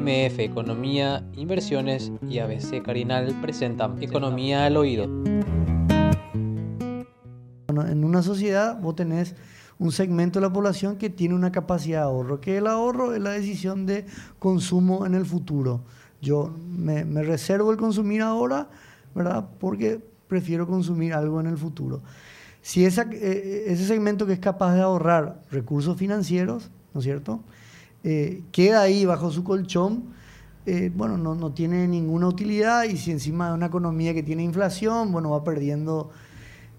MF Economía, Inversiones y ABC Carinal presentan Economía al Oído. en una sociedad vos tenés un segmento de la población que tiene una capacidad de ahorro, que el ahorro es la decisión de consumo en el futuro. Yo me, reservo el consumir ahora, ¿verdad? Porque prefiero consumir algo en el futuro. Si esa, eh, ese segmento que es capaz de ahorrar recursos financieros, ¿no es cierto? Eh, queda ahí bajo su colchón, eh, bueno, no, no, tiene ninguna utilidad y si encima de una economía que tiene inflación, bueno, va perdiendo.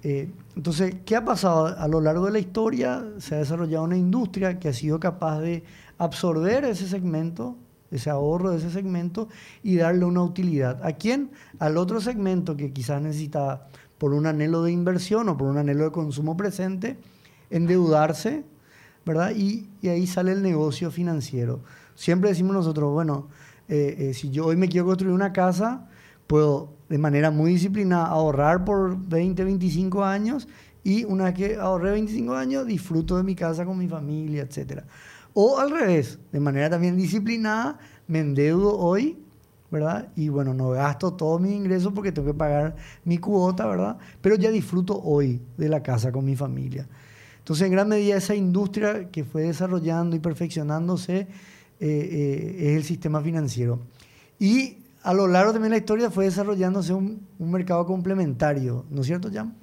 entonces, ¿qué ha pasado? A lo largo de la historia se ha desarrollado una industria que ha sido capaz de absorber ese segmento ese ahorro de ese segmento y darle una utilidad. ¿A quién? Al otro segmento que quizás necesita por un anhelo de inversión o por un anhelo de consumo presente, endeudarse, ¿verdad? Y, ahí sale el negocio financiero. Siempre decimos nosotros, bueno, eh, eh, si yo hoy me quiero construir una casa, puedo de manera muy disciplinada ahorrar por 20, 25 años y una vez que ahorré 25 años, disfruto de mi casa con mi familia, etcétera. O al revés, de manera también disciplinada, me endeudo hoy, ¿verdad? Y bueno, no gasto todos mis ingresos porque tengo que pagar mi cuota, ¿verdad? Pero ya disfruto hoy de la casa con mi familia. Entonces, en gran medida, esa industria que fue desarrollando y perfeccionándose eh, eh, es el sistema financiero. Y a lo largo también de la historia fue desarrollándose un, mercado complementario, ¿no es cierto, Jan?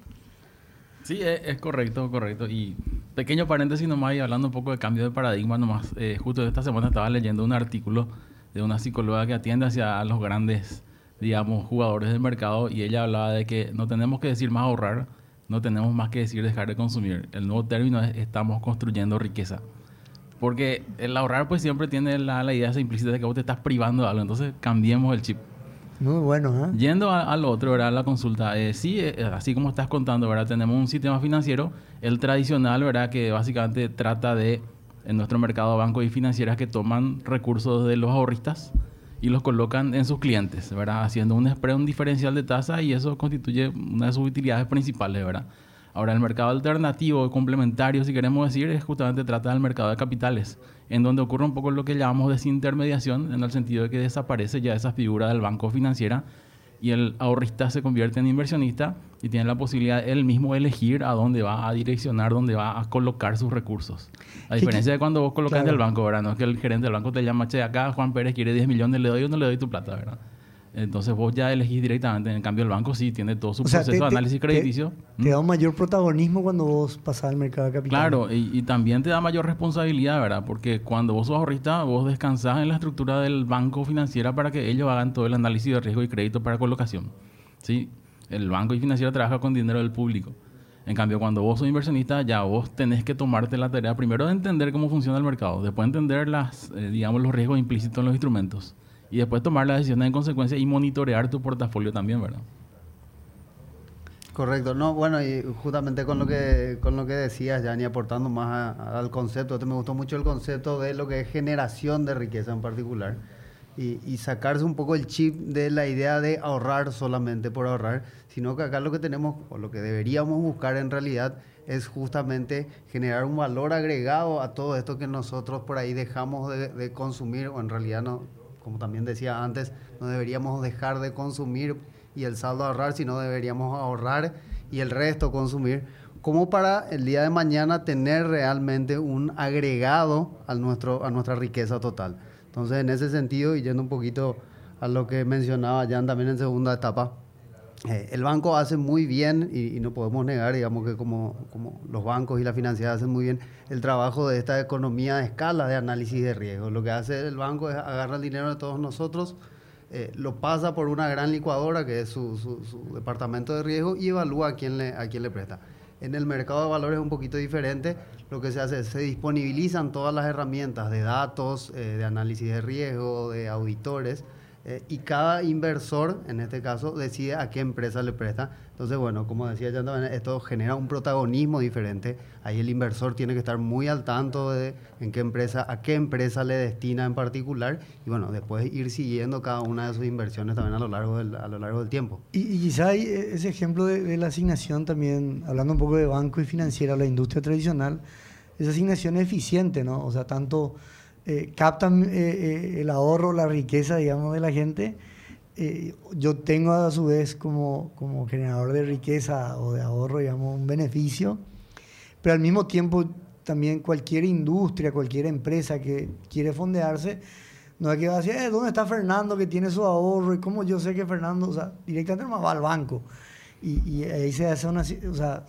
Sí, es, correcto, correcto. Y pequeño paréntesis nomás y hablando un poco de cambio de paradigma nomás. Eh, justo esta semana estaba leyendo un artículo de una psicóloga que atiende hacia los grandes, digamos, jugadores del mercado y ella hablaba de que no tenemos que decir más ahorrar, no tenemos más que decir dejar de consumir. El nuevo término es estamos construyendo riqueza. Porque el ahorrar pues siempre tiene la, la idea esa implícita de que vos te estás privando de algo. Entonces cambiemos el chip. Muy bueno, ¿eh? Yendo al otro, ¿verdad? La consulta. Eh, sí, eh, así como estás contando, ¿verdad? Tenemos un sistema financiero, el tradicional, ¿verdad? Que básicamente trata de, en nuestro mercado, bancos y financieras que toman recursos de los ahorristas y los colocan en sus clientes, ¿verdad? Haciendo un spread, un diferencial de tasa y eso constituye una de sus utilidades principales, ¿verdad? Ahora, el mercado alternativo, complementario, si queremos decir, es justamente trata del mercado de capitales en donde ocurre un poco lo que llamamos desintermediación, en el sentido de que desaparece ya esa figura del banco financiera y el ahorrista se convierte en inversionista y tiene la posibilidad él mismo elegir a dónde va a direccionar, dónde va a colocar sus recursos. A diferencia de cuando vos colocas en el banco, ¿verdad? No es que el gerente del banco te llama, che, acá Juan Pérez quiere 10 millones, le doy o no le doy tu plata, ¿verdad? Entonces vos ya elegís directamente. En cambio, el banco sí tiene todo su proceso de análisis crediticio. Te, da un mayor protagonismo cuando vos pasás al mercado de capital. Claro, y, también te da mayor responsabilidad, ¿verdad? Porque cuando vos sos ahorrista, vos descansás en la estructura del banco financiera para que ellos hagan todo el análisis de riesgo y crédito para colocación. ¿Sí? El banco y financiero trabaja con dinero del público. En cambio, cuando vos sos inversionista, ya vos tenés que tomarte la tarea primero de entender cómo funciona el mercado, después entender las, eh, digamos, los riesgos implícitos en los instrumentos y después tomar las decisiones en consecuencia y monitorear tu portafolio también, ¿verdad? Correcto, no, bueno, y justamente con lo que con lo que decías, Yanni, aportando más al concepto, este me gustó mucho el concepto de lo que es generación de riqueza en particular y, sacarse un poco el chip de la idea de ahorrar solamente por ahorrar, sino que acá lo que tenemos o lo que deberíamos buscar en realidad es justamente generar un valor agregado a todo esto que nosotros por ahí dejamos de, de consumir o en realidad no como también decía antes, no deberíamos dejar de consumir y el saldo ahorrar, sino deberíamos ahorrar y el resto consumir, como para el día de mañana tener realmente un agregado a, nuestro, a nuestra riqueza total. Entonces, en ese sentido, y yendo un poquito a lo que mencionaba Jan también en segunda etapa, eh, el banco hace muy bien, y, no podemos negar, digamos que como, como los bancos y la financiera hacen muy bien el trabajo de esta economía de escala de análisis de riesgo. Lo que hace el banco es agarrar el dinero de todos nosotros, eh, lo pasa por una gran licuadora, que es su, su, departamento de riesgo, y evalúa a quién, le, a quién le presta. En el mercado de valores es un poquito diferente. Lo que se hace es se disponibilizan todas las herramientas de datos, eh, de análisis de riesgo, de auditores, eh, y cada inversor, en este caso, decide a qué empresa le presta. Entonces, bueno, como decía ya, esto genera un protagonismo diferente. Ahí el inversor tiene que estar muy al tanto de en qué empresa, a qué empresa le destina en particular y bueno, después ir siguiendo cada una de sus inversiones también a lo largo del, a lo largo del tiempo. Y, y quizá hay ese ejemplo de, de, la asignación también, hablando un poco de banco y financiera, la industria tradicional, esa asignación es eficiente, ¿no? O sea, tanto eh, captan eh, eh, el ahorro, la riqueza, digamos, de la gente. Eh, yo tengo a su vez como, como generador de riqueza o de ahorro, digamos, un beneficio, pero al mismo tiempo también cualquier industria, cualquier empresa que quiere fondearse, no es que va a decir, eh, ¿dónde está Fernando que tiene su ahorro? ¿Y cómo yo sé que Fernando, o sea, directamente nomás va al banco? Y, y ahí se hace una, o sea,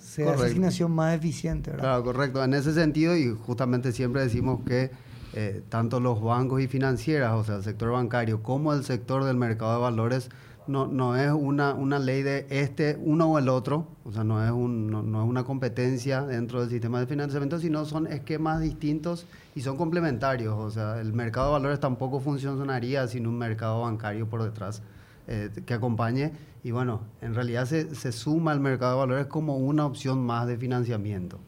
se hace Correcto. asignación más eficiente, ¿verdad? Claro, correcto. En ese sentido, y justamente siempre decimos que eh, tanto los bancos y financieras, o sea, el sector bancario, como el sector del mercado de valores, no, no es una, una ley de este, uno o el otro, o sea, no es, un, no, no es una competencia dentro del sistema de financiamiento, sino son esquemas distintos y son complementarios. O sea, el mercado de valores tampoco funcionaría sin un mercado bancario por detrás eh, que acompañe. Y bueno, en realidad se, se suma el mercado de valores como una opción más de financiamiento.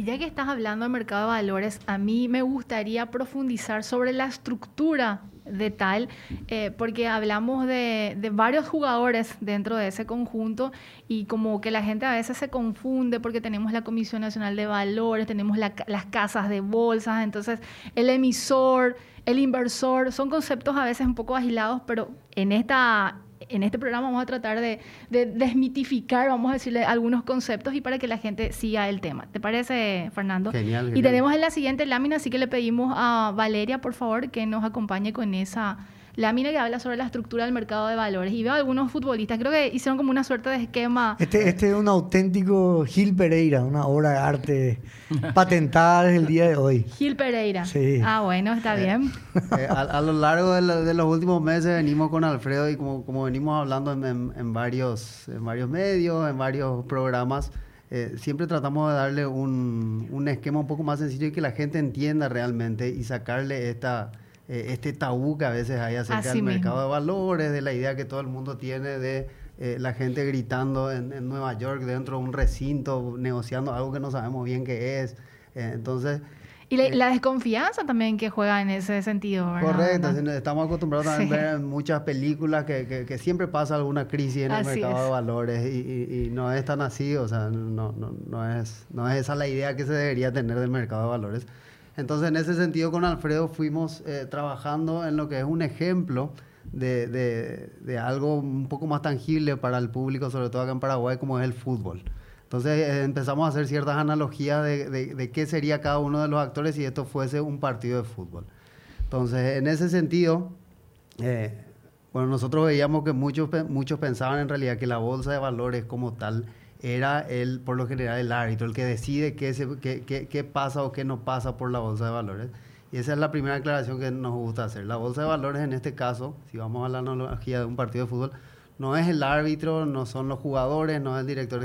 Y ya que estás hablando del mercado de valores, a mí me gustaría profundizar sobre la estructura de tal, eh, porque hablamos de, varios jugadores dentro de ese conjunto y como que la gente a veces se confunde porque tenemos la Comisión Nacional de Valores, tenemos la las casas de bolsas, entonces el emisor, el inversor, son conceptos a veces un poco agilados, pero en esta en este programa vamos a tratar de, de desmitificar, vamos a decirle algunos conceptos y para que la gente siga el tema. ¿Te parece, Fernando? Genial, Y genial. tenemos en la siguiente lámina, así que le pedimos a Valeria, por favor, que nos acompañe con esa lámina que habla sobre la estructura del mercado de valores. Y veo algunos futbolistas, creo que hicieron como una suerte de esquema. Este, este es un auténtico Gil Pereira, una obra de arte patentada desde el día de hoy. Gil Pereira. Sí. Ah, bueno, está bien. Eh, a, a lo largo de, lo- de los últimos meses venimos con Alfredo y como, como venimos hablando en, en- en varios, en varios medios, en varios programas, eh, siempre tratamos de darle un, un esquema un poco más sencillo y que la gente entienda realmente y sacarle esta, eh, este tabú que a veces hay acerca Así del mismo. mercado de valores, de la idea que todo el mundo tiene de eh, la gente gritando en, en Nueva York dentro de un recinto, negociando algo que no sabemos bien qué es. Eh, entonces... Y la, Eh, la desconfianza también que juega en ese sentido, ¿verdad? Correcto, estamos acostumbrados también Sí. a ver en muchas películas que, que- que siempre pasa alguna crisis en el Así mercado es. de valores y, y- y no es tan así, o sea, no, no, no, es, no es esa la idea que se debería tener del mercado de valores. Entonces, en ese sentido, con Alfredo fuimos eh, trabajando en lo que es un ejemplo de, de- algo un poco más tangible para el público, sobre todo acá en Paraguay, como es el fútbol. Entonces eh, empezamos a hacer ciertas analogías de, de- qué sería cada uno de los actores si esto fuese un partido de fútbol. Entonces, en ese sentido, eh, bueno, nosotros veíamos que muchos, muchos pensaban en realidad que la bolsa de valores como tal era el, por lo general, el árbitro, el que decide qué, se- qué, qué- qué pasa o qué no pasa por la bolsa de valores. Y esa es la primera aclaración que nos gusta hacer. La bolsa de valores, en este caso, si vamos a la analogía de un partido de fútbol, no es el árbitro, no son los jugadores, no es el director.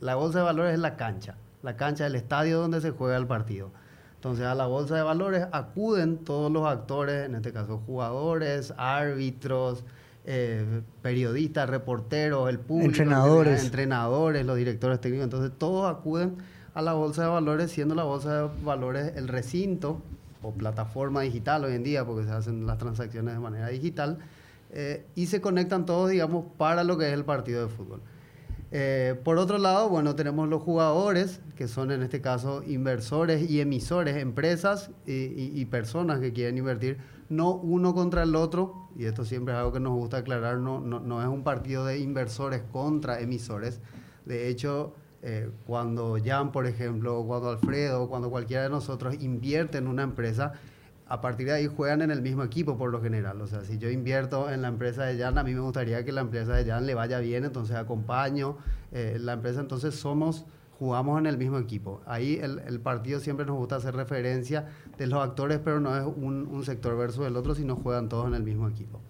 La bolsa de valores es la cancha, la cancha del estadio donde se juega el partido. Entonces a la bolsa de valores acuden todos los actores, en este caso jugadores, árbitros, eh, periodistas, reporteros, el público, Entrenadores. entrenadores, los directores técnicos. Entonces todos acuden a la bolsa de valores, siendo la bolsa de valores el recinto o plataforma digital hoy en día, porque se hacen las transacciones de manera digital, eh, y se conectan todos, digamos, para lo que es el partido de fútbol. Eh, por otro lado, bueno, tenemos los jugadores, que son en este caso inversores y emisores, empresas y, y- y personas que quieren invertir, no uno contra el otro, y esto siempre es algo que nos gusta aclarar, no, no, no es un partido de inversores contra emisores. De hecho, eh, cuando Jan, por ejemplo, cuando Alfredo, cuando cualquiera de nosotros invierte en una empresa, a partir de ahí juegan en el mismo equipo por lo general. O sea, si yo invierto en la empresa de Jan, a mí me gustaría que la empresa de Jan le vaya bien, entonces acompaño eh, la empresa, entonces somos, jugamos en el mismo equipo. Ahí el, el partido siempre nos gusta hacer referencia de los actores, pero no es un, un sector versus el otro, sino juegan todos en el mismo equipo.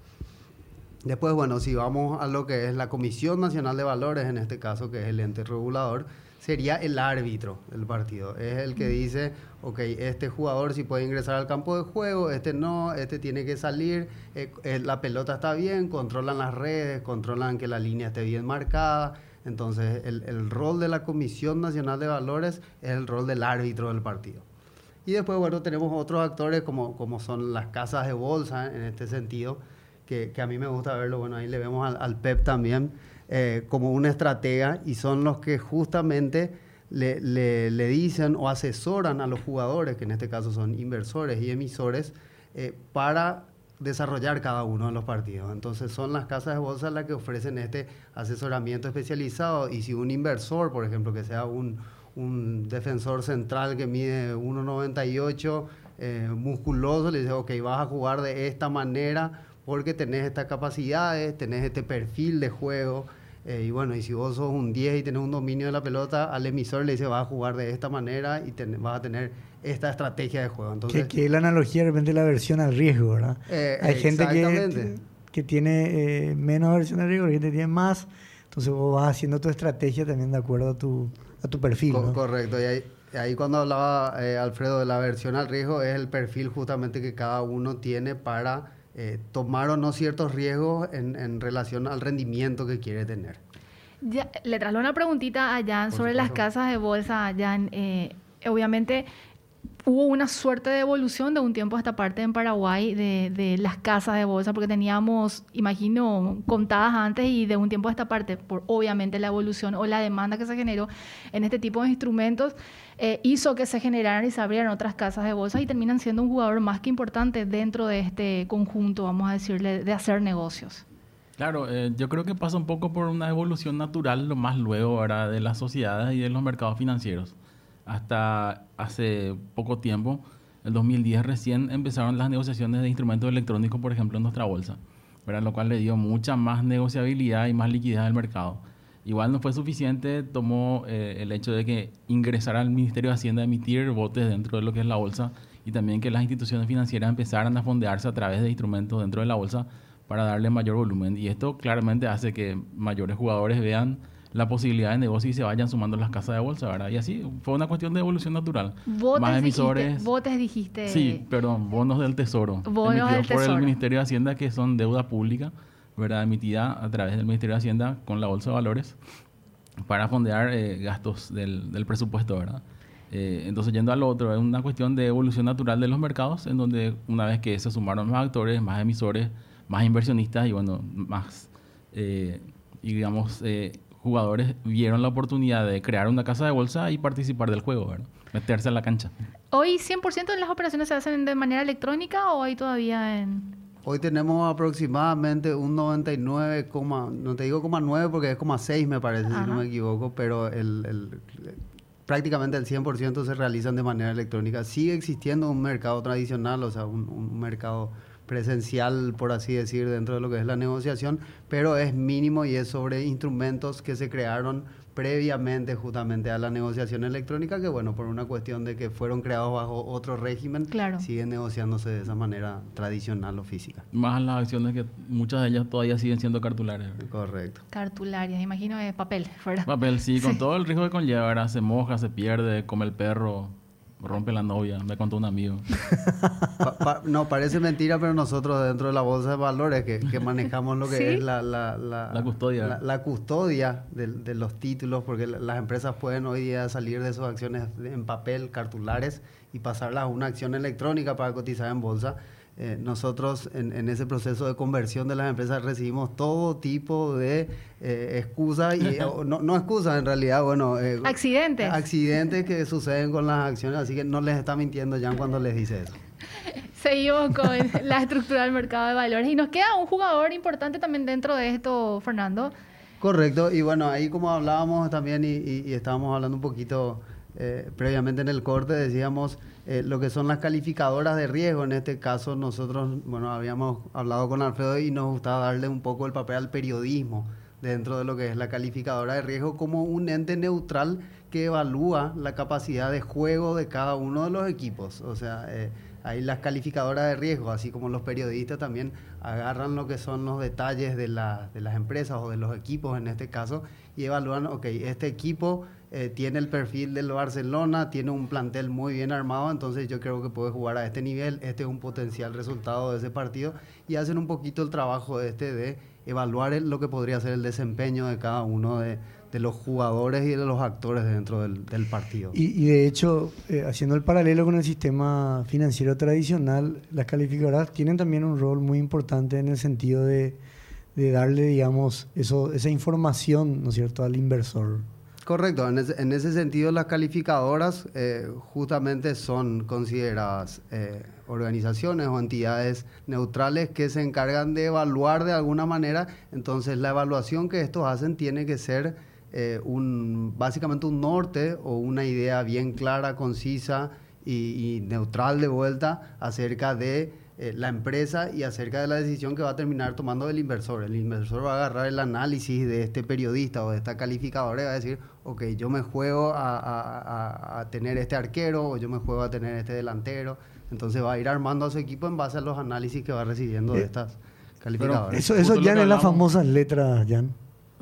Después, bueno, si vamos a lo que es la Comisión Nacional de Valores, en este caso, que es el ente regulador, sería el árbitro del partido. Es el que dice, ok, este jugador sí puede ingresar al campo de juego, este no, este tiene que salir, eh, eh, la pelota está bien, controlan las redes, controlan que la línea esté bien marcada. Entonces, el, el rol de la Comisión Nacional de Valores es el rol del árbitro del partido. Y después, bueno, tenemos otros actores como, como son las casas de bolsa en este sentido, que, que a mí me gusta verlo. Bueno, ahí le vemos al, PEP también eh, como una estratega y son los que justamente le, le, le, dicen o asesoran a los jugadores, que en este caso son inversores y emisores, eh, para desarrollar cada uno de los partidos. Entonces son las casas de bolsa las que ofrecen este asesoramiento especializado y si un inversor, por ejemplo, que sea un, un defensor central que mide 1,98, eh, musculoso, le dice, ok, vas a jugar de esta manera porque tenés estas capacidades, tenés este perfil de juego. Eh, y bueno, y si vos sos un 10 y tenés un dominio de la pelota, al emisor le dice, vas a jugar de esta manera y vas a tener esta estrategia de juego. Entonces, que, es la analogía de repente la versión al riesgo, ¿verdad? Eh, Hay gente que, que tiene menos versión al riesgo, hay gente que tiene más. Entonces vos vas haciendo tu estrategia también de acuerdo a tu, a tu perfil. Correcto. Y ahí, ahí cuando hablaba eh, Alfredo de la versión al riesgo, es el perfil justamente que cada uno tiene para eh, tomar o no ciertos riesgos en, en, relación al rendimiento que quiere tener. Ya, le traslado una preguntita a Jan sobre las casas de bolsa. Jan, eh, obviamente hubo una suerte de evolución de un tiempo a esta parte en Paraguay de, las casas de bolsa, porque teníamos, imagino, contadas antes y de un tiempo a esta parte, por obviamente la evolución o la demanda que se generó en este tipo de instrumentos, eh, hizo que se generaran y se abrieran otras casas de bolsa y terminan siendo un jugador más que importante dentro de este conjunto, vamos a decirle, de hacer negocios. Claro, eh, yo creo que pasa un poco por una evolución natural, lo más luego, ahora de las sociedades y de los mercados financieros hasta hace poco tiempo, el 2010 recién empezaron las negociaciones de instrumentos electrónicos, por ejemplo, en nuestra bolsa, ¿verdad? lo cual le dio mucha más negociabilidad y más liquidez al mercado. Igual no fue suficiente, tomó eh, el hecho de que ingresara al Ministerio de Hacienda a emitir botes dentro de lo que es la bolsa y también que las instituciones financieras empezaran a fondearse a través de instrumentos dentro de la bolsa para darle mayor volumen. Y esto claramente hace que mayores jugadores vean la posibilidad de negocio y se vayan sumando las casas de bolsa, ¿verdad? Y así fue una cuestión de evolución natural. Botes Más emisores. Dijiste, botes dijiste. Sí, perdón, bonos del tesoro. Bonos del por el Ministerio de Hacienda que son deuda pública, ¿verdad? Emitida a través del Ministerio de Hacienda con la bolsa de valores para fondear eh, gastos del, del, presupuesto, ¿verdad? Eh, entonces, yendo al otro, es una cuestión de evolución natural de los mercados, en donde una vez que se sumaron más actores, más emisores, más inversionistas y, bueno, más, eh, y digamos, jugadores vieron la oportunidad de crear una casa de bolsa y participar del juego, ¿verdad? meterse en la cancha. ¿Hoy 100% de las operaciones se hacen de manera electrónica o hay todavía en...? Hoy tenemos aproximadamente un 99, no te digo 9 porque es como 6 me parece, si no me equivoco, pero el, el, prácticamente el 100% se realizan de manera electrónica. Sigue existiendo un mercado tradicional, o sea, un, un mercado presencial, por así decir, dentro de lo que es la negociación, pero es mínimo y es sobre instrumentos que se crearon previamente justamente a la negociación electrónica, que bueno, por una cuestión de que fueron creados bajo otro régimen, siguen negociándose de esa manera tradicional o física. Más las acciones que muchas de ellas todavía siguen siendo cartularias. Correcto. Cartularias, imagino de papel, fuera. Papel, sí, con todo el riesgo que conlleva, se moja, se pierde, come el perro, rompe la novia, me contó un amigo. no, parece mentira, pero nosotros dentro de la bolsa de valores que, manejamos lo que es la, la, la, custodia, la, custodia de, los títulos, porque las empresas pueden hoy día salir de sus acciones en papel, cartulares, y pasarlas a una acción electrónica para cotizar en bolsa. Eh, nosotros en, ese proceso de conversión de las empresas recibimos todo tipo de eh, excusas, y, no, no excusas en realidad, bueno... Eh, accidentes. Accidentes que suceden con las acciones, así que no les está mintiendo ya cuando les dice eso. Seguimos con la estructura del mercado de valores y nos queda un jugador importante también dentro de esto, Fernando. Correcto, y bueno, ahí como hablábamos también y, y estábamos hablando un poquito previamente en el corte decíamos eh, lo que son las calificadoras de riesgo. En este caso nosotros, bueno, habíamos hablado con Alfredo y nos gustaba darle un poco el papel al periodismo dentro de lo que es la calificadora de riesgo como un ente neutral que evalúa la capacidad de juego de cada uno de los equipos. O sea, eh, ahí las calificadoras de riesgo, así como los periodistas también agarran lo que son los detalles de, de las empresas o de los equipos en este caso y evalúan, ok, este equipo eh, tiene el perfil del Barcelona, tiene un plantel muy bien armado, entonces yo creo que puede jugar a este nivel, este es un potencial resultado de ese partido y hacen un poquito el trabajo este de evaluar lo que podría ser el desempeño de cada uno de, los jugadores y de los actores dentro del, partido. Y, de hecho, eh, haciendo el paralelo con el sistema financiero tradicional, las calificadoras tienen también un rol muy importante en el sentido de, darle, digamos, esa información, ¿no es cierto?, al inversor. Correcto, en ese, en ese sentido las calificadoras eh, justamente son consideradas eh, organizaciones o entidades neutrales que se encargan de evaluar de alguna manera, entonces la evaluación que estos hacen tiene que ser eh, un, básicamente un norte o una idea bien clara, concisa y neutral de vuelta acerca de eh, la empresa y acerca de la decisión que va a terminar tomando el inversor. El inversor va a agarrar el análisis de este periodista o de esta calificadora y va a decir, ok, yo me juego a, a- a tener este arquero o yo me juego a tener este delantero. Entonces va a ir armando a su equipo en base a los análisis que va recibiendo de Eh, estas calificadoras. Eso, eso ya en las famosas letras, Jan.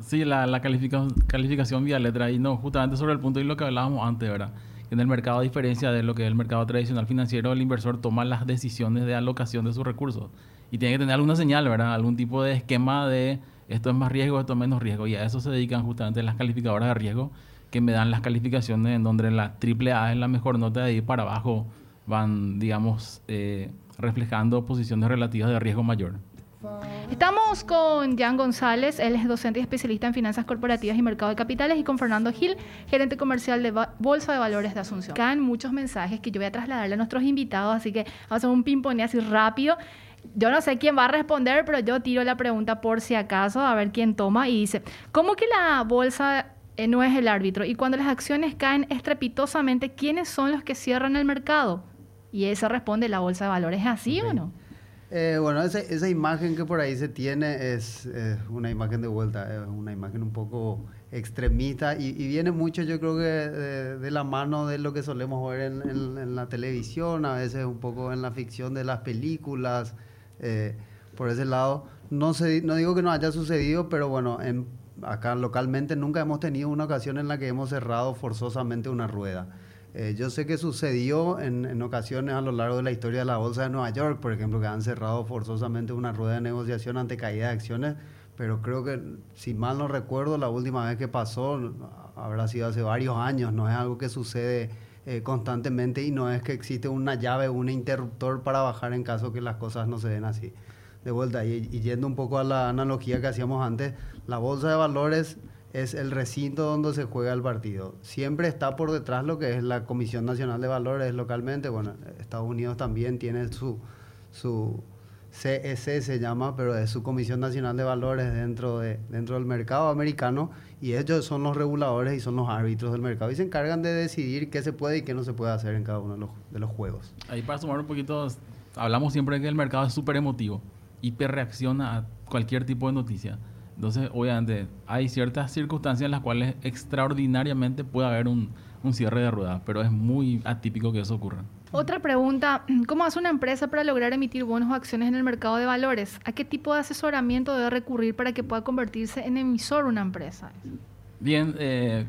Sí, la, la califica- calificación vía letra. Y no, justamente sobre el punto y lo que hablábamos antes, ¿verdad? En el mercado, a diferencia de lo que es el mercado tradicional financiero, el inversor toma las decisiones de alocación de sus recursos. Y tiene que tener alguna señal, ¿verdad? Algún tipo de esquema de esto es más riesgo, esto es menos riesgo. Y a eso se dedican justamente las calificadoras de riesgo, que me dan las calificaciones en donde la triple A es la mejor nota de ahí para abajo. Van, digamos, eh, reflejando posiciones relativas de riesgo mayor. Estamos con Jan González, él es docente y especialista en finanzas corporativas y mercado de capitales, y con Fernando Gil, gerente comercial de Bolsa de Valores de Asunción. Caen muchos mensajes que yo voy a trasladarle a nuestros invitados, así que vamos a hacer un ping-pong así rápido. Yo no sé quién va a responder, pero yo tiro la pregunta por si acaso, a ver quién toma. Y dice, ¿cómo que la bolsa eh, no es el árbitro? Y cuando las acciones caen estrepitosamente, ¿quiénes son los que cierran el mercado? Y esa responde, ¿la bolsa de valores es así o no? Eh, bueno, ese- esa imagen que por ahí se tiene es eh, una imagen de vuelta, es una imagen un poco extremista y, viene mucho yo creo que de, de la mano de lo que solemos ver en, la televisión, a veces un poco en la ficción de las películas, eh, por ese lado. No, se, no digo que no haya sucedido, pero bueno, en- acá localmente nunca hemos tenido una ocasión en la que hemos cerrado forzosamente una rueda. Eh, yo sé que sucedió en, en ocasiones a lo largo de la historia de la Bolsa de Nueva York, por ejemplo, que han cerrado forzosamente una rueda de negociación ante caída de acciones, pero creo que, si mal no recuerdo, la última vez que pasó habrá sido hace varios años, no es algo que sucede eh, constantemente y no es que existe una llave, un interruptor para bajar en caso que las cosas no se den así. De vuelta, y, y yendo un poco a la analogía que hacíamos antes, la Bolsa de Valores es el recinto donde se juega el partido. Siempre está por detrás lo que es la Comisión Nacional de Valores localmente. Bueno, Estados Unidos también tiene su, su CEC se llama, pero es su Comisión Nacional de Valores dentro, de, dentro del mercado americano y ellos son los reguladores y son los árbitros del mercado y se encargan de decidir qué se puede y qué no se puede hacer en cada uno de los, de los juegos. Ahí para sumar un poquito, hablamos siempre de que el mercado es súper emotivo, hiperreacciona a cualquier tipo de noticia. Entonces, obviamente, hay ciertas circunstancias en las cuales extraordinariamente puede haber un, un cierre de rueda, pero es muy atípico que eso ocurra. Otra pregunta, ¿cómo hace una empresa para lograr emitir bonos o acciones en el mercado de valores? ¿A qué tipo de asesoramiento debe recurrir para que pueda convertirse en emisor una empresa? Bien, eh,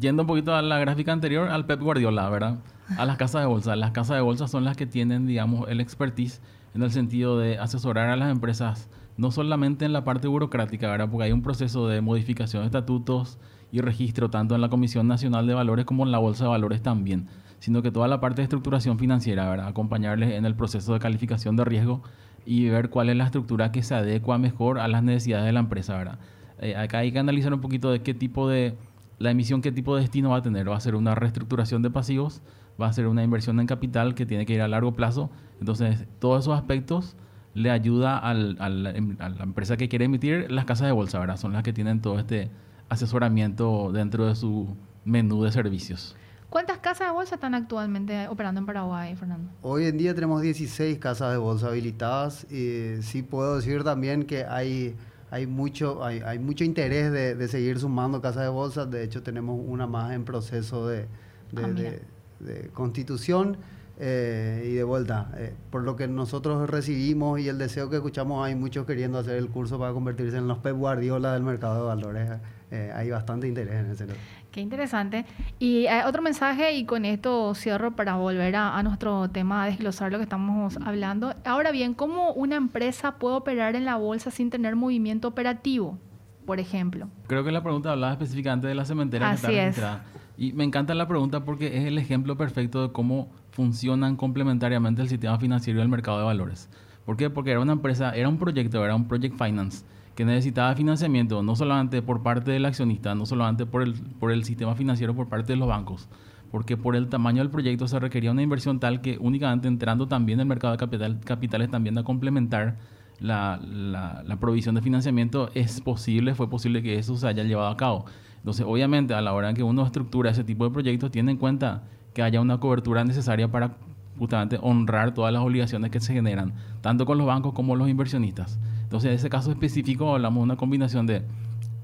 yendo un poquito a la gráfica anterior, al Pep Guardiola, ¿verdad? A las casas de bolsa. Las casas de bolsa son las que tienen, digamos, el expertise en el sentido de asesorar a las empresas, no solamente en la parte burocrática, ¿verdad? Porque hay un proceso de modificación de estatutos y registro tanto en la Comisión Nacional de Valores como en la Bolsa de Valores también, sino que toda la parte de estructuración financiera, ¿verdad? Acompañarles en el proceso de calificación de riesgo y ver cuál es la estructura que se adecua mejor a las necesidades de la empresa, ¿verdad? Eh, acá hay que analizar un poquito de qué tipo de, la emisión, qué tipo de destino va a tener. Va a ser una reestructuración de pasivos, va a ser una inversión en capital que tiene que ir a largo plazo. Entonces, todos esos aspectos le ayuda al, al, a la empresa que quiere emitir las casas de bolsa, ¿verdad? Son las que tienen todo este asesoramiento dentro de su menú de servicios. ¿Cuántas casas de bolsa están actualmente operando en Paraguay, Fernando? Hoy en día tenemos 16 casas de bolsa habilitadas y sí puedo decir también que hay, hay, mucho, hay, hay mucho interés de, de seguir sumando casas de bolsa. De hecho, tenemos una más en proceso de, de, Ah, mira. de- de constitución eh, y de vuelta. Eh, por lo que nosotros recibimos y el deseo que escuchamos, hay muchos queriendo hacer el curso para convertirse en los Pep Guardiola del mercado de valores. Eh, hay bastante interés en ese lado. Qué interesante. Y eh, otro mensaje, y con esto cierro para volver a, a nuestro tema, a desglosar lo que estamos hablando. Ahora bien, ¿cómo una empresa puede operar en la bolsa sin tener movimiento operativo, por ejemplo? Creo que la pregunta hablaba específicamente de la cementera que Así está es. Y me encanta la pregunta porque es el ejemplo perfecto de cómo funcionan complementariamente el sistema financiero y el mercado de valores. ¿Por qué? Porque era una empresa, era un proyecto, era un project finance, que necesitaba financiamiento no solamente por parte del accionista, no solamente por el, por el sistema financiero, por parte de los bancos, porque por el tamaño del proyecto se requería una inversión tal que únicamente entrando también el mercado de capital, capitales también a complementar la, la, provisión de financiamiento, es posible, fue posible que eso se haya llevado a cabo. Entonces, obviamente, a la hora en que uno estructura ese tipo de proyectos, tiene en cuenta que haya una cobertura necesaria para justamente honrar todas las obligaciones que se generan, tanto con los bancos como los inversionistas. Entonces, en ese caso específico, hablamos de una combinación de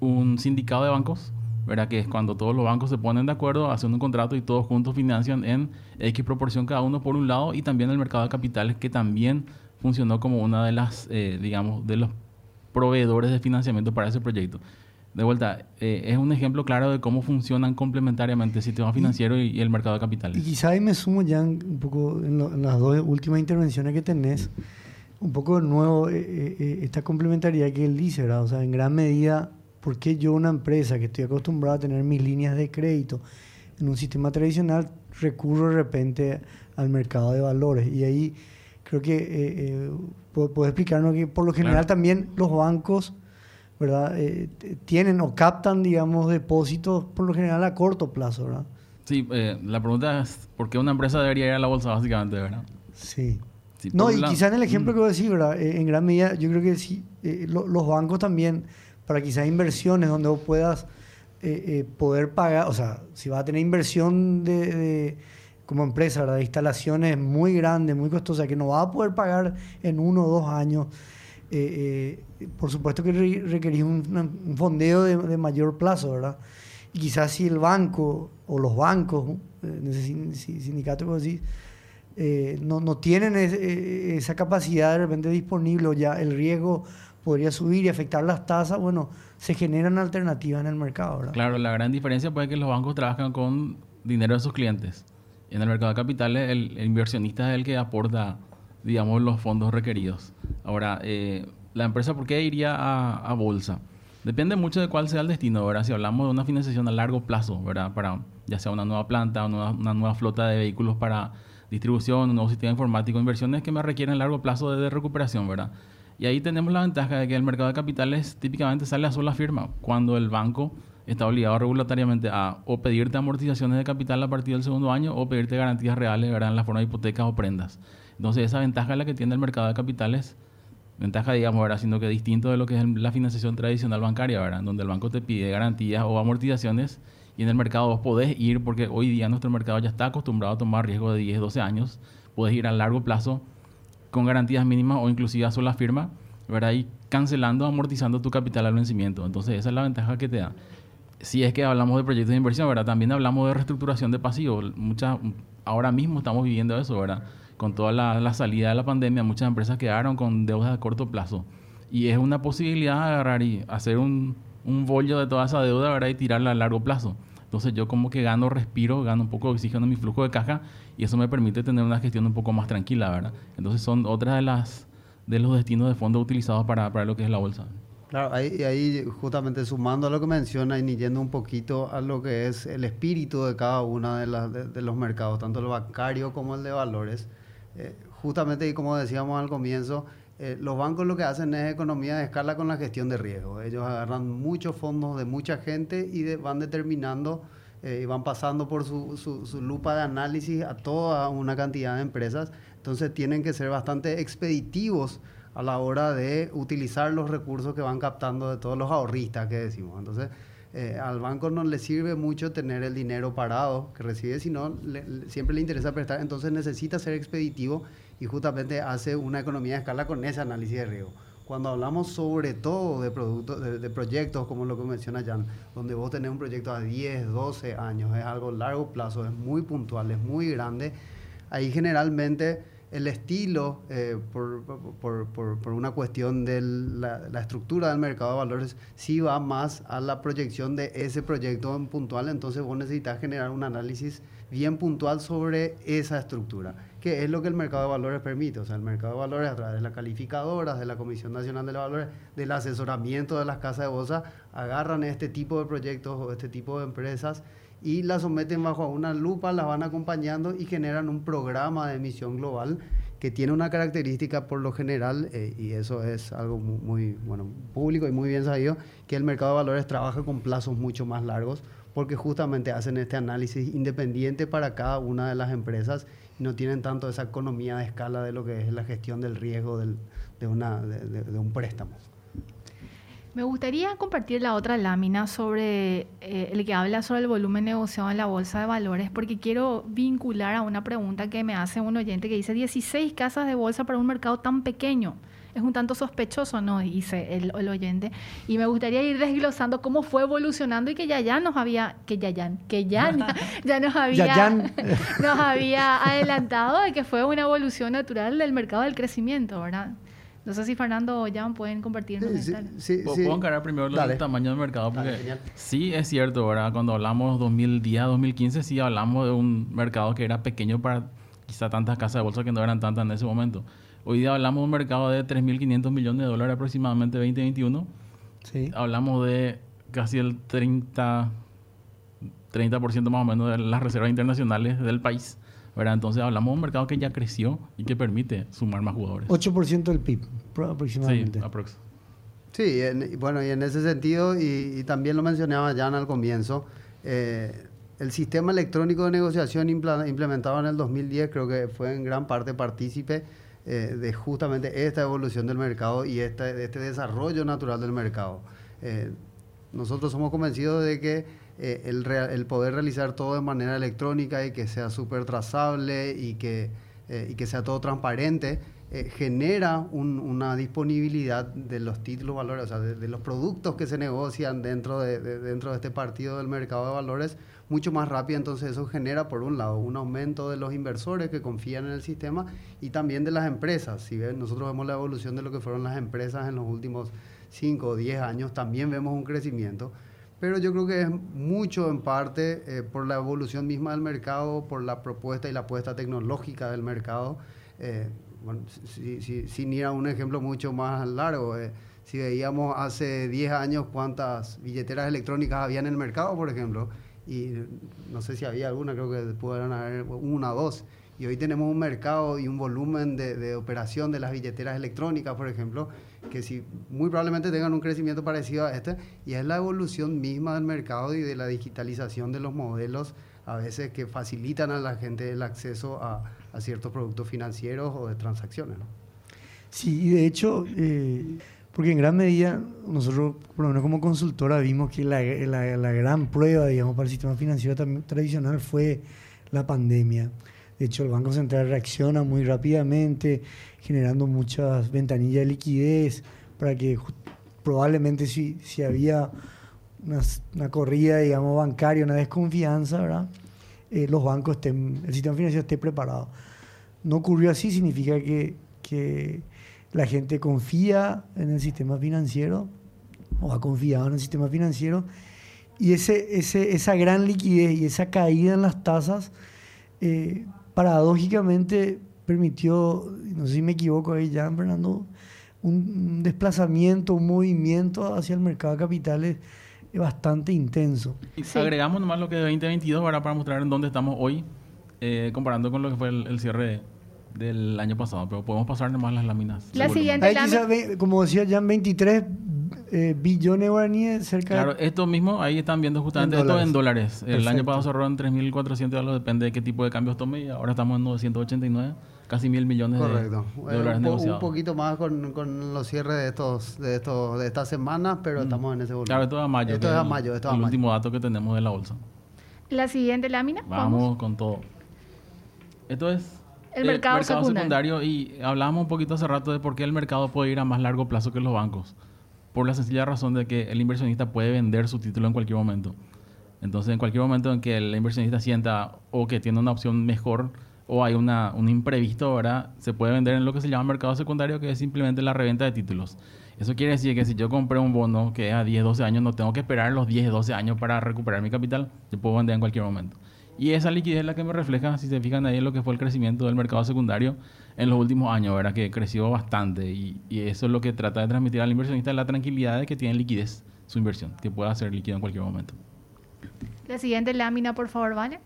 un sindicato de bancos, ¿verdad? que es cuando todos los bancos se ponen de acuerdo, hacen un contrato y todos juntos financian en X proporción cada uno por un lado, y también el mercado de capitales, que también funcionó como una de las, eh, digamos, de los proveedores de financiamiento para ese proyecto. De vuelta, eh, es un ejemplo claro de cómo funcionan complementariamente el sistema financiero y, el mercado de capitales. Y quizá ahí me sumo ya un poco en, las dos últimas intervenciones que tenés, un poco de nuevo eh, esta complementariedad que él dice, ¿verdad? O sea, en gran medida, ¿por qué yo una empresa que estoy acostumbrada a tener mis líneas de crédito en un sistema tradicional recurro de repente al mercado de valores? Y ahí creo que eh, eh puede, explicarnos que por lo general también los bancos ¿verdad? Eh, tienen o captan, digamos, depósitos por lo general a corto plazo, ¿verdad? Sí, eh, la pregunta es, ¿por qué una empresa debería ir a la bolsa, básicamente, verdad? Sí. no, y quizá en el ejemplo mm. que voy a decir, ¿verdad? en gran medida, yo creo que sí, los bancos también, para quizás inversiones donde vos puedas poder pagar, o sea, si vas a tener inversión de como empresa, ¿verdad? instalaciones muy grandes, muy costosas, que no va a poder pagar en uno o dos años. Eh, eh, por supuesto que requerís un, fondeo de, mayor plazo, ¿verdad? Y quizás si el banco o los bancos, eh, sindicatos, así, no, no, tienen esa capacidad de repente disponible o ya el riesgo podría subir y afectar las tasas, bueno, se generan alternativas en el mercado, ¿verdad? Claro, la gran diferencia puede que los bancos trabajan con dinero de sus clientes en el mercado de capitales el, inversionista es el que aporta, digamos, los fondos requeridos. Ahora, eh, la empresa, ¿por qué iría a, bolsa? Depende mucho de cuál sea el destino, ¿verdad? Si hablamos de una financiación a largo plazo, ¿verdad? Para ya sea una nueva planta, una, una nueva flota de vehículos para distribución, un nuevo sistema informático, inversiones que me requieren largo plazo de, recuperación, ¿verdad? Y ahí tenemos la ventaja de que el mercado de capitales típicamente sale a sola firma, cuando el banco está obligado regulatoriamente a o pedirte amortizaciones de capital a partir del segundo año o pedirte garantías reales en la forma de hipotecas o prendas. Entonces esa ventaja es la que tiene el mercado de capitales, ventaja digamos, ¿verdad? sino que distinto de lo que es la financiación tradicional bancaria, ¿verdad? donde el banco te pide garantías o amortizaciones y en el mercado vos podés ir, porque hoy día nuestro mercado ya está acostumbrado a tomar riesgo de 10, 12 años, puedes ir a largo plazo con garantías mínimas o inclusive a sola firma, ¿verdad? y cancelando, amortizando tu capital al vencimiento. Entonces esa es la ventaja que te da si es que hablamos de proyectos de inversión, ¿verdad? También hablamos de reestructuración de pasivos. Ahora mismo estamos viviendo eso, ¿verdad? Con toda la, salida de la pandemia, muchas empresas quedaron con deudas a corto plazo. Y es una posibilidad de agarrar y hacer un, un bollo de toda esa deuda, ¿verdad? Y tirarla a largo plazo. Entonces yo como que gano respiro, gano un poco de oxígeno en mi flujo de caja y eso me permite tener una gestión un poco más tranquila, ¿verdad? Entonces son otras de las de los destinos de fondo utilizados para, para lo que es la bolsa. Claro, ahí, ahí justamente sumando a lo que menciona y yendo un poquito a lo que es el espíritu de cada uno de, de, los mercados, tanto el bancario como el de valores, eh, justamente y como decíamos al comienzo, eh, los bancos lo que hacen es economía de escala con la gestión de riesgo. Ellos agarran muchos fondos de mucha gente y van determinando eh, y van pasando por su, su, su, lupa de análisis a toda una cantidad de empresas. Entonces tienen que ser bastante expeditivos a la hora de utilizar los recursos que van captando de todos los ahorristas que decimos. Entonces, eh, al banco no le sirve mucho tener el dinero parado que recibe, sino siempre le interesa prestar, entonces necesita ser expeditivo y justamente hace una economía de escala con ese análisis de riesgo. Cuando hablamos sobre todo de, productos, de, proyectos como lo que menciona Jan, donde vos tenés un proyecto a 10, 12 años, es algo largo plazo, es muy puntual, es muy grande, ahí generalmente el estilo, eh, por, por, por, una cuestión de la, estructura del mercado de valores, sí va más a la proyección de ese proyecto en puntual, entonces vos necesitas generar un análisis bien puntual sobre esa estructura, que es lo que el mercado de valores permite. O sea, el mercado de valores a través de las calificadoras, de la Comisión Nacional de Valores, del asesoramiento de las casas de bolsa, agarran este tipo de proyectos o este tipo de empresas y las someten bajo una lupa, las van acompañando y generan un programa de emisión global que tiene una característica por lo general, eh, y eso es algo muy, bueno, público y muy bien sabido, que el mercado de valores trabaja con plazos mucho más largos porque justamente hacen este análisis independiente para cada una de las empresas y no tienen tanto esa economía de escala de lo que es la gestión del riesgo del, de, una, de un préstamo. Me gustaría compartir la otra lámina sobre eh, el que habla sobre el volumen negociado en la bolsa de valores, porque quiero vincular a una pregunta que me hace un oyente que dice 16 casas de bolsa para un mercado tan pequeño. Es un tanto sospechoso, ¿no? Dice el, el oyente. Y me gustaría ir desglosando cómo fue evolucionando y que ya ya nos había, que ya ya, que ya, ya nos había, nos había adelantado de que fue una evolución natural del mercado del crecimiento, ¿verdad? No sé si Fernando o Jan pueden compartirnos. Sí, sí, sí, Puedo encarar primero el tamaño del mercado, porque sí es cierto, ¿verdad? Cuando hablamos 2010, 2015, sí hablamos de un mercado que era pequeño para quizá tantas casas de bolsa que no eran tantas en ese momento. Hoy día hablamos de un mercado de 3.500 millones de dólares aproximadamente 2021. Sí. Hablamos de casi el 30, 30% más o menos de las reservas internacionales del país. Entonces hablamos de un mercado que ya creció y que permite sumar más jugadores. 8% del PIB aproximadamente. Sí, Sí, bueno, y en ese sentido, y, también lo mencionaba Jan al comienzo, eh, el sistema electrónico de negociación implementado en el 2010 creo que fue en gran parte partícipe eh, de justamente esta evolución del mercado y este, este desarrollo natural del mercado. Eh, nosotros somos convencidos de que eh, el, el, poder realizar todo de manera electrónica y que sea súper trazable y que, eh, y que sea todo transparente, eh, genera una disponibilidad de los títulos valores, o sea, de, los productos que se negocian dentro de, dentro de este partido del mercado de valores mucho más rápido. Entonces eso genera, por un lado, un aumento de los inversores que confían en el sistema y también de las empresas. Si ven, nosotros vemos la evolución de lo que fueron las empresas en los últimos 5 o 10 años, también vemos un crecimiento pero yo creo que es mucho en parte eh, por la evolución misma del mercado, por la propuesta y la apuesta tecnológica del mercado. Eh, bueno, sin ir a un ejemplo mucho más largo, eh, si veíamos hace 10 años cuántas billeteras electrónicas había en el mercado, por ejemplo, y no sé si había alguna, creo que pudieran haber una o dos. Y hoy tenemos un mercado y un volumen de, de operación de las billeteras electrónicas, por ejemplo, que si muy probablemente tengan un crecimiento parecido a este, y es la evolución misma del mercado y de la digitalización de los modelos, a veces que facilitan a la gente el acceso a, a ciertos productos financieros o de transacciones. ¿no? Sí, y de hecho, eh, porque en gran medida nosotros, por lo menos como consultora, vimos que la, la, la gran prueba, digamos, para el sistema financiero tradicional fue la pandemia. De hecho, el Banco Central reacciona muy rápidamente, generando muchas ventanillas de liquidez para que probablemente si, si había una, corrida, digamos, bancaria, una desconfianza, ¿verdad? Eh, los bancos estén, el sistema financiero esté preparado. No ocurrió así, significa que, que la gente confía en el sistema financiero o ha confiado en el sistema financiero y ese, ese, esa gran liquidez y esa caída en las tasas eh, paradójicamente permitió, no sé si me equivoco ahí ya, Fernando, un, desplazamiento, un movimiento hacia el mercado de capitales bastante intenso. Y agregamos nomás lo que de 2022 ahora para mostrar en dónde estamos hoy, eh, comparando con lo que fue el, cierre del año pasado, pero podemos pasar nomás las láminas. La siguiente lámina. Como decía ya en 23 eh, billones de guaraníes cerca Claro, esto mismo, ahí están viendo justamente esto en dólares. El año pasado cerró en 3.400 dólares, depende de qué tipo de cambios tome, y ahora estamos en 989, casi mil millones de, de, dólares un, negociados. Un poquito más con, con, los cierres de estos de estos de estas semanas, pero mm. estamos en ese volumen. Claro, esto es a mayo. Esto es a mayo, esto es el último dato que tenemos de la bolsa. La siguiente lámina. Vamos, con todo. Esto es el mercado, mercado secundario. y hablábamos un poquito hace rato de por qué el mercado puede ir a más largo plazo que los bancos por la sencilla razón de que el inversionista puede vender su título en cualquier momento. Entonces, en cualquier momento en que el inversionista sienta o que tiene una opción mejor o hay una, un imprevisto, ahora se puede vender en lo que se llama mercado secundario, que es simplemente la reventa de títulos. Eso quiere decir que si yo compré un bono que es a 10, 12 años, no tengo que esperar los 10, 12 años para recuperar mi capital, yo puedo vender en cualquier momento. Y esa liquidez es la que me refleja, si se fijan ahí, lo que fue el crecimiento del mercado secundario en los últimos años, ¿verdad? Que creció bastante. Y, eso es lo que trata de transmitir al inversionista, la tranquilidad de que tiene liquidez su inversión, que pueda ser líquido en cualquier momento. La siguiente lámina, por favor, ¿vale?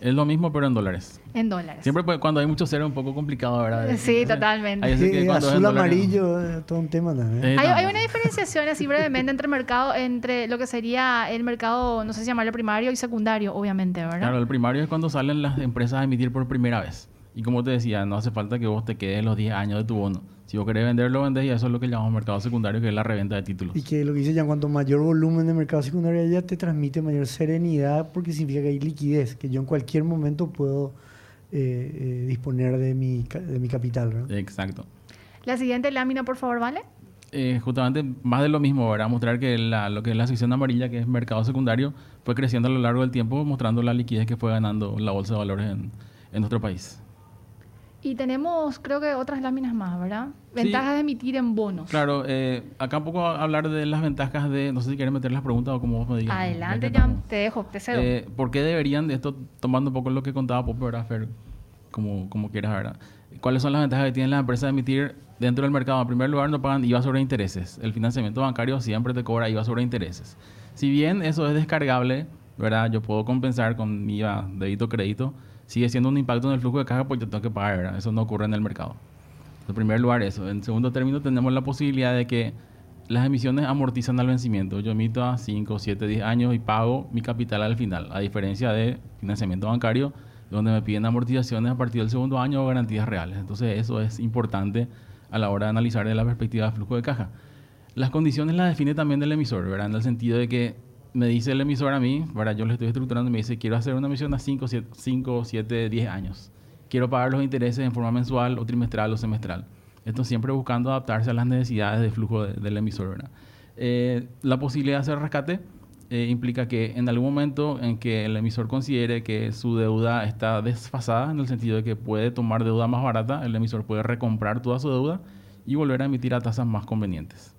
Es lo mismo, pero en dólares. En dólares. Siempre pues, cuando hay mucho cero es un poco complicado, ¿verdad? Sí, totalmente. hay Sí, que azul, dólares- amarillo, eh, todo un tema también. Eh, Hay, hay una diferenciación así brevemente entre mercado, entre lo que sería el mercado, no sé si llamarlo primario y secundario, obviamente, ¿verdad? Claro, el primario es cuando salen las empresas a emitir por primera vez. Y como te decía, no hace falta que vos te quedes los 10 años de tu bono. Si vos querés venderlo, vendés y eso es lo que llamamos mercado secundario, que es la reventa de títulos. Y que lo que dice ya, cuanto mayor volumen de mercado secundario ya te transmite mayor serenidad porque significa que hay liquidez, que yo en cualquier momento puedo eh, eh, disponer de mi, de mi capital. ¿verdad? Exacto. La siguiente lámina, por favor, ¿vale? Eh, justamente más de lo mismo, ¿verdad? Mostrar que la- lo que es la sección amarilla, que es mercado secundario, fue creciendo a lo largo del tiempo, mostrando la liquidez que fue ganando la bolsa de valores en, en nuestro país. Y tenemos, creo que otras láminas más, ¿verdad? Sí. Ventajas de emitir en bonos. Claro, eh, acá un poco hablar de las ventajas de, no sé si quieres meter las preguntas o como vos me digas. Adelante, Jan, te dejo, te cedo. Eh, ¿Por qué deberían de esto, tomando un poco lo que contaba Pope, ¿verdad, Fer? Como, como quieras, ¿verdad? ¿Cuáles son las ventajas que tienen las empresas de emitir dentro del mercado? En primer lugar, no pagan IVA sobre intereses. El financiamiento bancario siempre te cobra IVA sobre intereses. Si bien eso es descargable, ¿verdad? Yo puedo compensar con mi IVA, débito, crédito. Sigue siendo un impacto en el flujo de caja porque yo tengo que pagar, ¿verdad? Eso no ocurre en el mercado. En primer lugar, eso. En segundo término, tenemos la posibilidad de que las emisiones amortizan al vencimiento. Yo emito a 5, 7, 10 años y pago mi capital al final, a diferencia de financiamiento bancario, donde me piden amortizaciones a partir del segundo año o garantías reales. Entonces, eso es importante a la hora de analizar de la perspectiva de flujo de caja. Las condiciones las define también el emisor, ¿verdad? En el sentido de que me dice el emisor a mí, ¿verdad? Yo le estoy estructurando me dice, quiero hacer una emisión a 5, 5, 7, 10 años. Quiero pagar los intereses en forma mensual o trimestral o semestral. Esto siempre buscando adaptarse a las necesidades de flujo de- emisor, ¿verdad? Eh, la posibilidad de hacer rescate eh, implica que en algún momento en que el emisor considere que su deuda está desfasada, en el sentido de que puede tomar deuda más barata, el emisor puede recomprar toda su deuda y volver a emitir a tasas más convenientes.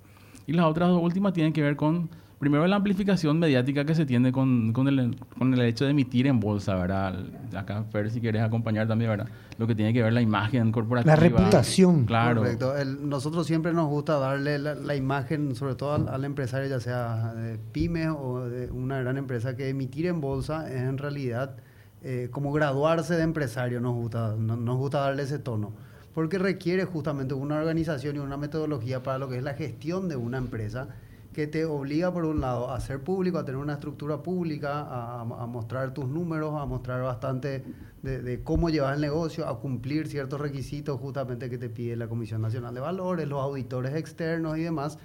Y las otras dos últimas tienen que ver con, primero, la amplificación mediática que se tiene con, con, el, con el hecho de emitir en bolsa, ¿verdad? Acá, Fer, si quieres acompañar también, ¿verdad? Lo que tiene que ver la imagen corporativa. La reputación. Claro. Correcto. El- nosotros siempre nos gusta darle la, la imagen, sobre todo al, al empresario, ya sea de pyme o de una gran empresa, que emitir en bolsa es en realidad eh, como graduarse de empresario, nos gusta, no- nos gusta darle ese tono. Porque requiere justamente una organización y una metodología para lo que es la gestión de una empresa que te obliga, por un lado, a ser público, a tener una estructura pública, a, mostrar tus números, a mostrar bastante de, de cómo llevar el negocio, a cumplir ciertos requisitos justamente que te pide la Comisión Nacional de Valores, los auditores externos y demás.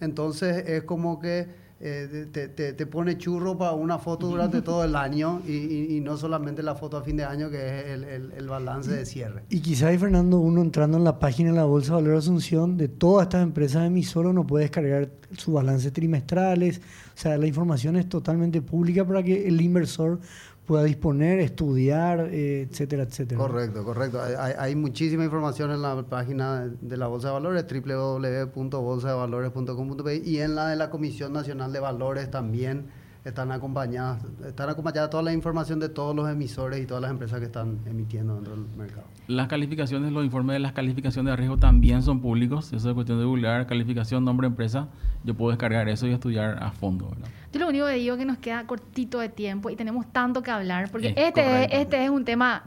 Entonces es como que eh, te, te- te pone churro para una foto durante todo el año y, y- y no solamente la foto a fin de año que es el, el- el balance de cierre. Y quizá ahí, Fernando, uno entrando en la página de la Bolsa de Valores de Asunción, de todas estas empresas emisoras, uno puede descargar sus balances trimestrales. O sea, la información es totalmente pública para que el inversor pueda disponer, estudiar, eh, etcétera, etcétera. Correcto, correcto. Hay, muchísima información en la página de la Bolsa de Valores, www.bolsadevalores.com.pe y en la de la Comisión Nacional de Valores también están acompañadas, están acompañadas toda la información de todos los emisores y todas las empresas que están emitiendo dentro del mercado. Las calificaciones, los informes de las calificaciones de riesgo también son públicos. Eso es cuestión de googlear, calificación, nombre, empresa. Yo puedo descargar eso y estudiar a fondo. ¿verdad? Yo lo único que digo es que nos queda cortito de tiempo y tenemos tanto que hablar, porque Es este, es, este es un tema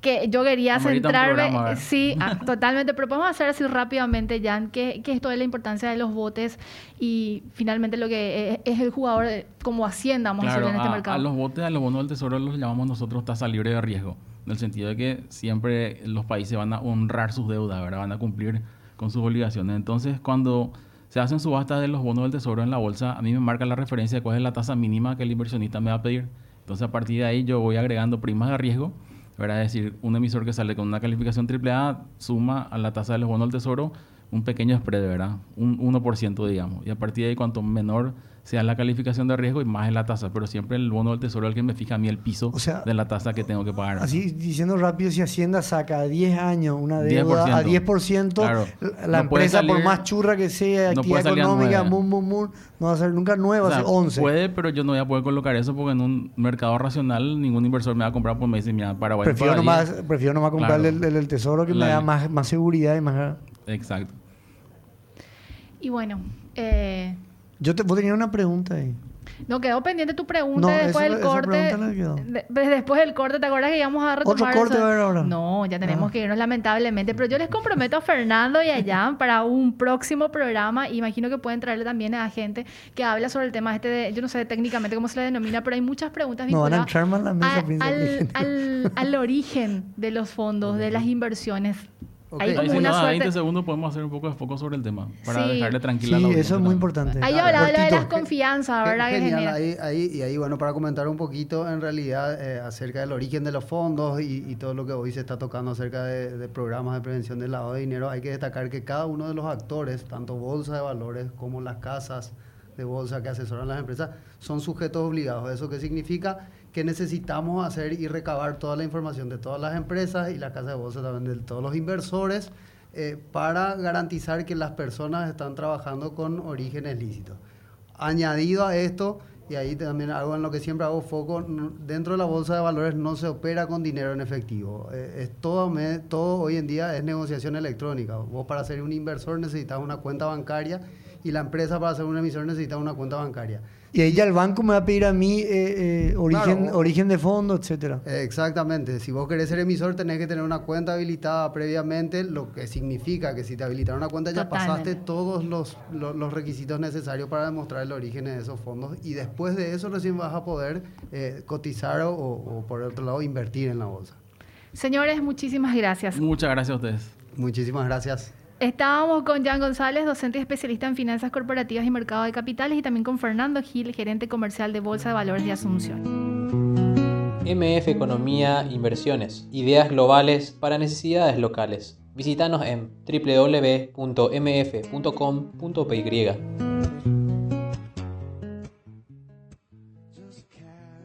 que yo quería centrarme. sí, ah, totalmente, pero podemos hacer así rápidamente, Jan, que, que esto es la importancia de los botes y finalmente lo que es, es el jugador como Hacienda, vamos a decirlo en este a, mercado. a los botes, a los bonos del tesoro los llamamos nosotros tasa libre de riesgo, en el sentido de que siempre los países van a honrar sus deudas, ¿verdad? van a cumplir con sus obligaciones. Entonces, cuando se hacen subastas de los bonos del tesoro en la bolsa, a mí me marca la referencia de cuál es la tasa mínima que el inversionista me va a pedir. Entonces, a partir de ahí, yo voy agregando primas de riesgo, ¿verdad? Es decir, un emisor que sale con una calificación AAA suma a la tasa de los bonos del tesoro un pequeño spread, ¿verdad? Un 1%, digamos. Y a partir de ahí, cuanto menor sea la calificación de riesgo y más es la tasa. Pero siempre el bono del tesoro es el que me fija a mí el piso O sea, de la tasa que tengo que pagar. Así diciendo rápido, si Hacienda saca a 10 años una deuda a 10%, 10%, claro. la- la No puede empresa, por más churra que sea, no actividad económica, mum, mum, mum, no va a ser nunca nueva, O va a sea, ser 11. Puede, pero yo no voy a poder colocar eso porque en un mercado racional ningún inversor me va a comprar por me dice, mira, Paraguay. prefiero, para nomás, allí". prefiero nomás comprarle Claro. el, el- el tesoro que me da más, más seguridad y más... Exacto. Y bueno, eh, Yo te, vos tenías una pregunta ahí. No quedó pendiente tu pregunta No, después del corte. quedó. de- después del corte, ¿te acuerdas que íbamos a retomar corte eso? a haber ahora. No, ya tenemos Ah. que irnos lamentablemente, pero yo les comprometo a Fernando y a Jan para un próximo programa. Imagino que pueden traerle también a gente que habla sobre el tema este de, yo no sé técnicamente cómo se le denomina, pero hay muchas preguntas No, van a vinculadas entrar más a la mesa, a- príncipe. al, al- al origen de los fondos, de las inversiones. Ok. Hay como si una nos da suerte. 20 segundos podemos hacer un poco de foco sobre el tema. Para Sí. dejarle tranquila a Sí, la eso audiencia es muy importante. Ahí hablaba de las confianzas, ¿verdad? Que Genial, genera. ahí, ahí, y ahí, bueno, para comentar un poquito en realidad eh, acerca del origen de los fondos y, y todo lo que hoy se está tocando acerca de, de programas de prevención del lavado de dinero, hay que destacar que cada uno de los actores, tanto bolsa de valores como las casas de bolsa que asesoran las empresas, son sujetos obligados. ¿Eso qué significa? Que necesitamos hacer y recabar toda la información de todas las empresas y las casas de bolsa también de todos los inversores eh, para garantizar que las personas están trabajando con orígenes lícitos. Añadido a esto, y ahí también algo en lo que siempre hago foco, dentro de la bolsa de valores no se opera con dinero en efectivo. Eh, es todo, hoy en día es negociación electrónica. Vos para ser un inversor necesitas una cuenta bancaria y la empresa para ser un emisor necesita una cuenta bancaria. Y ahí ya el banco me va a pedir a mí eh, eh, origen, Claro. origen de fondo, etcétera. Exactamente, si vos querés ser emisor tenés que tener una cuenta habilitada previamente, lo que significa que si te habilitaron una cuenta ya pasaste todos los, los, los requisitos necesarios para demostrar el origen de esos fondos y después de eso recién vas a poder eh, cotizar o, o, por otro lado invertir en la bolsa. Señores, muchísimas gracias. Muchas gracias a ustedes. Muchísimas gracias. Estábamos con Jan González, docente y especialista en finanzas corporativas y mercado de capitales, y también con Fernando Gil, gerente comercial de Bolsa de Valores de Asunción. MF Economía Inversiones. Ideas globales para necesidades locales. Visítanos en www.mf.com.py.